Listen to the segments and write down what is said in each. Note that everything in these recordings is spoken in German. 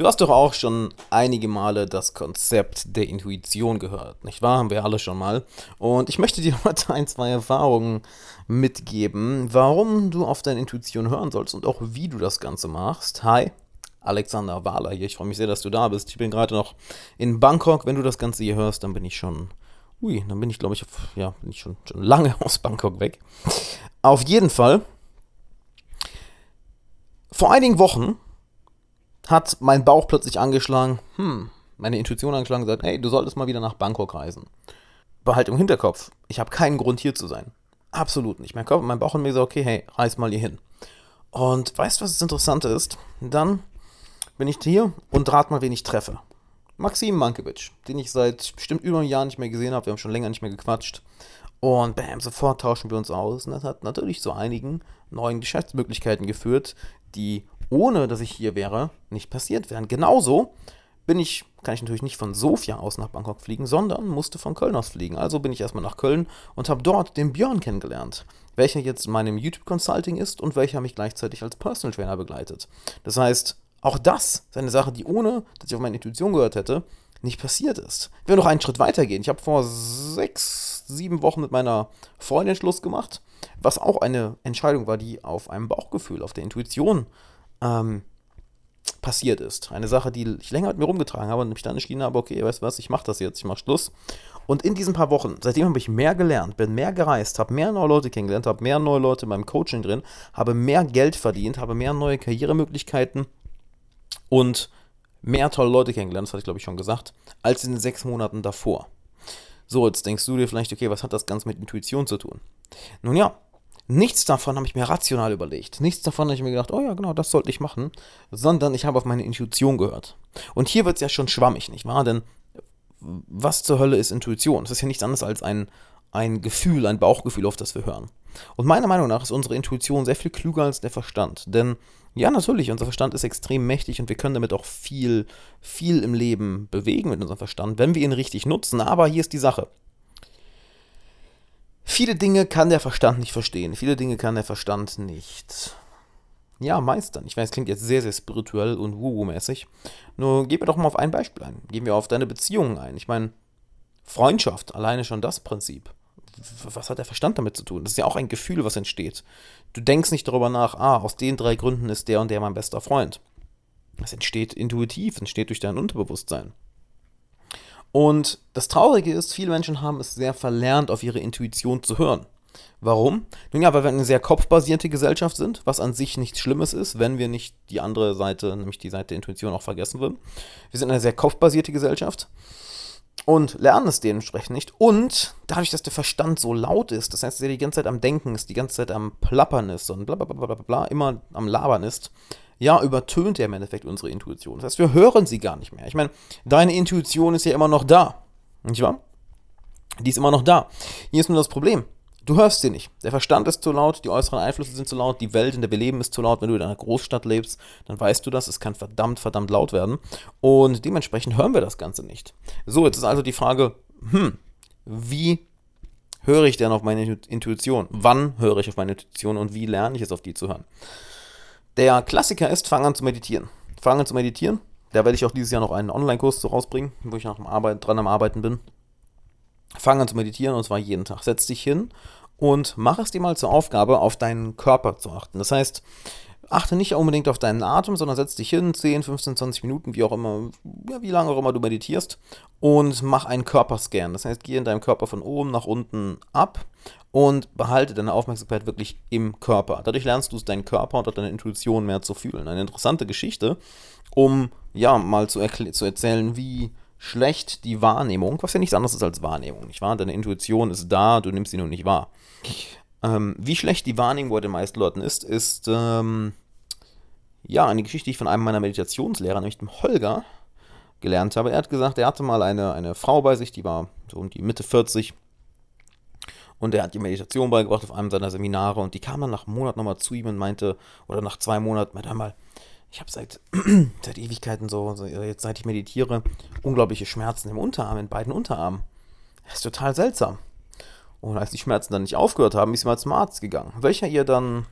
Du hast doch auch schon einige Male das Konzept der Intuition gehört, nicht wahr? Haben wir alle schon mal. Und ich möchte dir heute ein, zwei Erfahrungen mitgeben, warum du auf deine Intuition hören sollst und auch wie du das Ganze machst. Hi, Alexander Wahler hier. Ich freue mich sehr, dass du da bist. Ich bin gerade noch in Bangkok. Wenn du das Ganze hier hörst, dann bin ich schon. Ui, dann bin ich, glaube ich, ja, bin ich schon, schon lange aus Bangkok weg. Auf jeden Fall. Vor einigen Wochen hat mein Bauch plötzlich angeschlagen, hm, meine Intuition angeschlagen und gesagt, hey, du solltest mal wieder nach Bangkok reisen. Behalt im Hinterkopf, ich habe keinen Grund hier zu sein. Absolut nicht. Mein, Kopf, mein Bauch hat mir gesagt, okay, hey, reis mal hier hin. Und weißt du, was das Interessante ist? Dann bin ich hier und rat mal, wen ich treffe. Maxim Mankiewicz, den ich seit bestimmt über einem Jahr nicht mehr gesehen habe. Wir haben schon länger nicht mehr gequatscht. Und bam, sofort tauschen wir uns aus. Und das hat natürlich zu einigen neuen Geschäftsmöglichkeiten geführt, die ohne dass ich hier wäre, nicht passiert wären. Genauso bin ich, kann ich natürlich nicht von Sofia aus nach Bangkok fliegen, sondern musste von Köln aus fliegen. Also bin ich erstmal nach Köln und habe dort den Björn kennengelernt, welcher jetzt in meinem YouTube Consulting ist und welcher mich gleichzeitig als Personal Trainer begleitet. Das heißt, auch das ist eine Sache, die ohne, dass ich auf meine Intuition gehört hätte, nicht passiert ist. Ich will noch einen Schritt weiter gehen. Ich habe vor sechs, sieben Wochen mit meiner Freundin Schluss gemacht, was auch eine Entscheidung war, die auf einem Bauchgefühl, auf der Intuition ähm, passiert ist. Eine Sache, die ich länger mit mir rumgetragen habe und mich dann entschieden habe, okay, weißt du was, ich mache das jetzt, ich mache Schluss. Und in diesen paar Wochen, seitdem habe ich mehr gelernt, bin mehr gereist, habe mehr neue Leute kennengelernt, habe mehr neue Leute in meinem Coaching drin, habe mehr Geld verdient, habe mehr neue Karrieremöglichkeiten und mehr tolle Leute kennengelernt, das hatte ich glaube ich schon gesagt, als in den sechs Monaten davor. So, jetzt denkst du dir vielleicht, okay, was hat das Ganze mit Intuition zu tun? Nun ja, Nichts davon habe ich mir rational überlegt. Nichts davon habe ich mir gedacht, oh ja, genau, das sollte ich machen. Sondern ich habe auf meine Intuition gehört. Und hier wird es ja schon schwammig, nicht wahr? Denn was zur Hölle ist Intuition? Es ist ja nichts anderes als ein, ein Gefühl, ein Bauchgefühl, auf das wir hören. Und meiner Meinung nach ist unsere Intuition sehr viel klüger als der Verstand. Denn ja, natürlich, unser Verstand ist extrem mächtig und wir können damit auch viel, viel im Leben bewegen mit unserem Verstand, wenn wir ihn richtig nutzen. Aber hier ist die Sache. Viele Dinge kann der Verstand nicht verstehen. Viele Dinge kann der Verstand nicht. Ja, meistern. Ich weiß, klingt jetzt sehr, sehr spirituell und wuhu-mäßig. Nur gehen wir doch mal auf ein Beispiel ein. Gehen wir auf deine Beziehungen ein. Ich meine, Freundschaft, alleine schon das Prinzip. Was hat der Verstand damit zu tun? Das ist ja auch ein Gefühl, was entsteht. Du denkst nicht darüber nach, ah, aus den drei Gründen ist der und der mein bester Freund. Das entsteht intuitiv, entsteht durch dein Unterbewusstsein. Und das Traurige ist, viele Menschen haben es sehr verlernt, auf ihre Intuition zu hören. Warum? Nun ja, weil wir eine sehr kopfbasierte Gesellschaft sind, was an sich nichts Schlimmes ist, wenn wir nicht die andere Seite, nämlich die Seite der Intuition, auch vergessen würden. Wir sind eine sehr kopfbasierte Gesellschaft und lernen es dementsprechend nicht. Und dadurch, dass der Verstand so laut ist, das heißt, dass er die ganze Zeit am Denken ist, die ganze Zeit am Plappern ist und bla bla bla bla bla, immer am Labern ist, ja, übertönt er im Endeffekt unsere Intuition. Das heißt, wir hören sie gar nicht mehr. Ich meine, deine Intuition ist ja immer noch da. Nicht wahr? Die ist immer noch da. Hier ist nur das Problem. Du hörst sie nicht. Der Verstand ist zu laut, die äußeren Einflüsse sind zu laut, die Welt, in der wir leben, ist zu laut. Wenn du in einer Großstadt lebst, dann weißt du das. Es kann verdammt, verdammt laut werden. Und dementsprechend hören wir das Ganze nicht. So, jetzt ist also die Frage, hm, wie höre ich denn auf meine Intuition? Wann höre ich auf meine Intuition und wie lerne ich es, auf die zu hören? Der Klassiker ist, fang an zu meditieren. Fang an zu meditieren. Da werde ich auch dieses Jahr noch einen Online-Kurs so rausbringen, wo ich noch am Arbeit, dran am Arbeiten bin. Fang an zu meditieren und zwar jeden Tag. Setz dich hin und mach es dir mal zur Aufgabe, auf deinen Körper zu achten. Das heißt, achte nicht unbedingt auf deinen Atem, sondern setz dich hin, 10, 15, 20 Minuten, wie auch immer, ja, wie lange auch immer du meditierst, und mach einen Körperscan. Das heißt, geh in deinem Körper von oben nach unten ab und behalte deine Aufmerksamkeit wirklich im Körper. Dadurch lernst du es, deinen Körper und deine Intuition mehr zu fühlen. Eine interessante Geschichte, um ja mal zu, zu erzählen, wie schlecht die Wahrnehmung, was ja nichts anderes ist als Wahrnehmung, nicht wahr? Deine Intuition ist da, du nimmst sie nur nicht wahr. Ähm, wie schlecht die Wahrnehmung bei den meisten Leuten ist, ist ähm, ja eine Geschichte, die ich von einem meiner Meditationslehrer, nämlich dem Holger, gelernt habe. Er hat gesagt, er hatte mal eine, eine Frau bei sich, die war so um die Mitte 40 und er hat die Meditation beigebracht auf einem seiner Seminare und die kam dann nach einem Monat nochmal zu ihm und meinte, oder nach zwei Monaten, meinte einmal, ich habe seit, seit Ewigkeiten so, jetzt seit ich meditiere, unglaubliche Schmerzen im Unterarm, in beiden Unterarmen. Das ist total seltsam. Und als die Schmerzen dann nicht aufgehört haben, ist sie mal zum Arzt gegangen. Welcher ihr dann,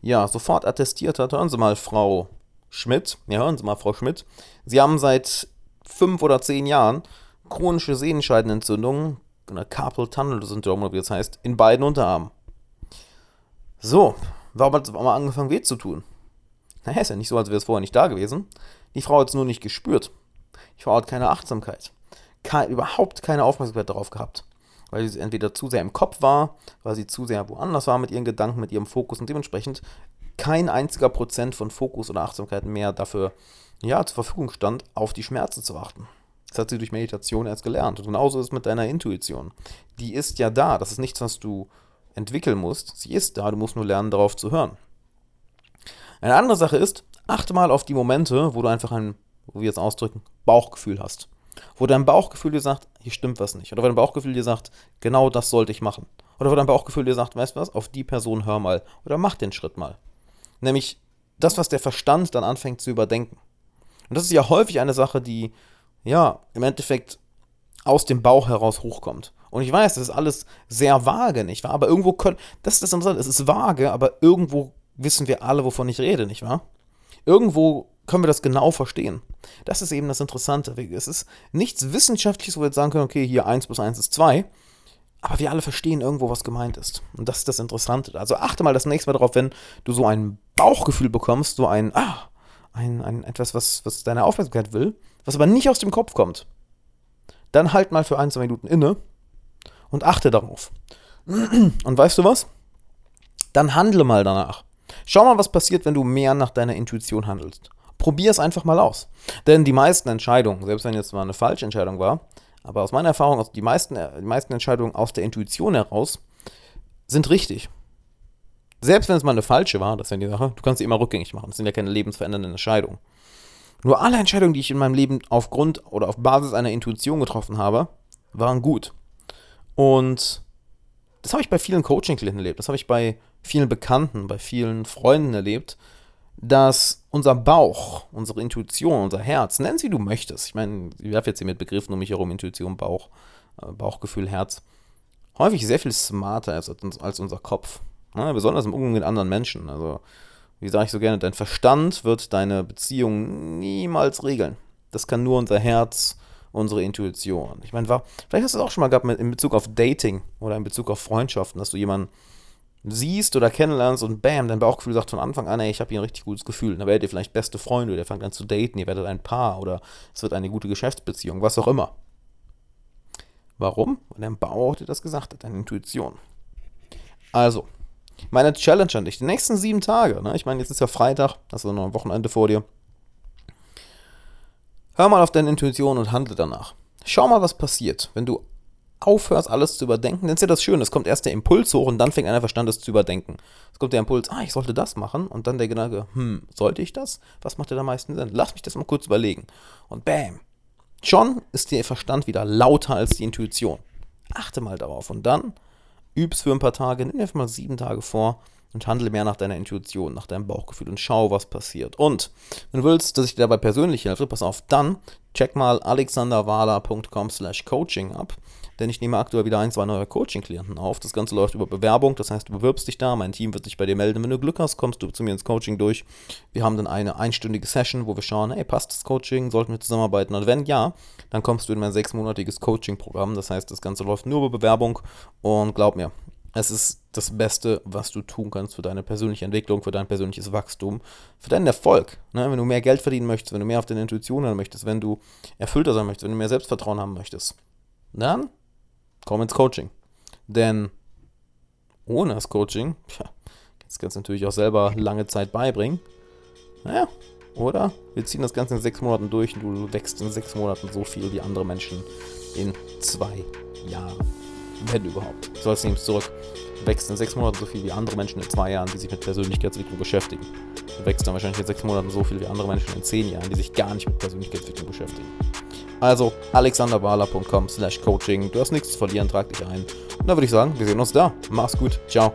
ja, sofort attestiert hat, hören Sie mal, Frau Schmidt, ja, hören Sie mal, Frau Schmidt, Sie haben seit fünf oder zehn Jahren chronische Sehenscheidenentzündungen, oder Carpal Tunnel Syndrom, wie das heißt, in beiden Unterarmen. So, warum hat es einmal angefangen weh zu tun? Naja, ist ja nicht so, als wäre es vorher nicht da gewesen. Die Frau hat es nur nicht gespürt. Die Frau hat keine Achtsamkeit. Keine, überhaupt keine Aufmerksamkeit darauf gehabt. Weil sie entweder zu sehr im Kopf war, weil sie zu sehr woanders war mit ihren Gedanken, mit ihrem Fokus und dementsprechend kein einziger Prozent von Fokus oder Achtsamkeit mehr dafür ja, zur Verfügung stand, auf die Schmerzen zu achten. Das hat sie durch Meditation erst gelernt. Und genauso ist es mit deiner Intuition. Die ist ja da. Das ist nichts, was du entwickeln musst. Sie ist da. Du musst nur lernen, darauf zu hören. Eine andere Sache ist, achte mal auf die Momente, wo du einfach ein, wo wir es ausdrücken, Bauchgefühl hast. Wo dein Bauchgefühl dir sagt, hier stimmt was nicht. Oder wo dein Bauchgefühl dir sagt, genau das sollte ich machen. Oder wo dein Bauchgefühl dir sagt, weißt du was, auf die Person hör mal. Oder mach den Schritt mal. Nämlich das, was der Verstand dann anfängt zu überdenken. Und das ist ja häufig eine Sache, die, ja, im Endeffekt aus dem Bauch heraus hochkommt. Und ich weiß, das ist alles sehr vage, nicht wahr? Aber irgendwo können, das ist das Interessante, es ist vage, aber irgendwo wissen wir alle, wovon ich rede, nicht wahr? Irgendwo können wir das genau verstehen. Das ist eben das Interessante. Es ist nichts Wissenschaftliches, wo wir jetzt sagen können, okay, hier 1 plus 1 ist 2, aber wir alle verstehen irgendwo, was gemeint ist. Und das ist das Interessante. Also achte mal das nächste Mal darauf, wenn du so ein Bauchgefühl bekommst, so ein, ah, ein, ein etwas, was, was deine Aufmerksamkeit will, was aber nicht aus dem Kopf kommt. Dann halt mal für ein, zwei Minuten inne und achte darauf. Und weißt du was? Dann handle mal danach. Schau mal, was passiert, wenn du mehr nach deiner Intuition handelst. Probier es einfach mal aus. Denn die meisten Entscheidungen, selbst wenn jetzt mal eine falsche Entscheidung war, aber aus meiner Erfahrung, also die meisten, die meisten Entscheidungen aus der Intuition heraus sind richtig. Selbst wenn es mal eine falsche war, das ist ja die Sache, du kannst sie immer rückgängig machen. Das sind ja keine lebensverändernden Entscheidungen. Nur alle Entscheidungen, die ich in meinem Leben aufgrund oder auf Basis einer Intuition getroffen habe, waren gut. Und das habe ich bei vielen Coaching-Klienten erlebt. Das habe ich bei vielen Bekannten, bei vielen Freunden erlebt, dass unser Bauch, unsere Intuition, unser Herz, nenn es wie du möchtest. Ich meine, ich werfe jetzt hier mit Begriffen um mich herum, Intuition, Bauch, äh, Bauchgefühl, Herz, häufig sehr viel smarter als, als unser Kopf. Ne, besonders im Umgang mit anderen Menschen. Also, wie sage ich so gerne, dein Verstand wird deine Beziehung niemals regeln. Das kann nur unser Herz, unsere Intuition. Ich meine, vielleicht hast du es auch schon mal gehabt in Bezug auf Dating oder in Bezug auf Freundschaften, dass du jemanden siehst oder kennenlernst und bam, dein Bauchgefühl sagt von Anfang an, ey, ich habe hier ein richtig gutes Gefühl. Dann werdet ihr vielleicht beste Freunde, der fängt an zu daten, ihr werdet ein Paar oder es wird eine gute Geschäftsbeziehung, was auch immer. Warum? Weil dein Bauch dir das gesagt hat, deine Intuition. Also, meine Challenge an dich, die nächsten sieben Tage, ne? ich meine, jetzt ist ja Freitag, hast du noch ein Wochenende vor dir. Hör mal auf deine Intuition und handle danach. Schau mal, was passiert, wenn du aufhörst, alles zu überdenken, dann ist ja das Schöne. Es kommt erst der Impuls hoch und dann fängt einer Verstand es zu überdenken. Es kommt der Impuls, ah, ich sollte das machen. Und dann der Gedanke, hm, sollte ich das? Was macht denn am meisten Sinn? Lass mich das mal kurz überlegen. Und bam. Schon ist der Verstand wieder lauter als die Intuition. Achte mal darauf. Und dann üb's für ein paar Tage, nimm dir mal sieben Tage vor und handle mehr nach deiner Intuition, nach deinem Bauchgefühl und schau, was passiert. Und wenn du willst, dass ich dir dabei persönlich helfe, pass auf, dann check mal alexanderwala.com slash coaching ab denn ich nehme aktuell wieder ein, zwei neue Coaching-Klienten auf. Das Ganze läuft über Bewerbung, das heißt, du bewirbst dich da, mein Team wird sich bei dir melden. Wenn du Glück hast, kommst du zu mir ins Coaching durch. Wir haben dann eine einstündige Session, wo wir schauen, hey, passt das Coaching, sollten wir zusammenarbeiten? Und wenn ja, dann kommst du in mein sechsmonatiges Coaching-Programm. Das heißt, das Ganze läuft nur über Bewerbung und glaub mir, es ist das Beste, was du tun kannst für deine persönliche Entwicklung, für dein persönliches Wachstum, für deinen Erfolg. Ne? Wenn du mehr Geld verdienen möchtest, wenn du mehr auf deine Intuition hören möchtest, wenn du erfüllter sein möchtest, wenn du mehr Selbstvertrauen haben möchtest, dann komm ins Coaching. Denn ohne das Coaching, ja, das kannst du natürlich auch selber lange Zeit beibringen. Naja, oder? Wir ziehen das Ganze in sechs Monaten durch und du wächst in sechs Monaten so viel wie andere Menschen in zwei Jahren. Wenn überhaupt. Ich soll es nehmen zurück. Du wächst in sechs Monaten so viel wie andere Menschen in zwei Jahren, die sich mit Persönlichkeitsentwicklung beschäftigen. Du wächst dann wahrscheinlich in sechs Monaten so viel wie andere Menschen in zehn Jahren, die sich gar nicht mit Persönlichkeitsentwicklung beschäftigen. Also alexanderwahler.com slash coaching. Du hast nichts zu verlieren, trag dich ein. Und dann würde ich sagen, wir sehen uns da. Mach's gut. Ciao.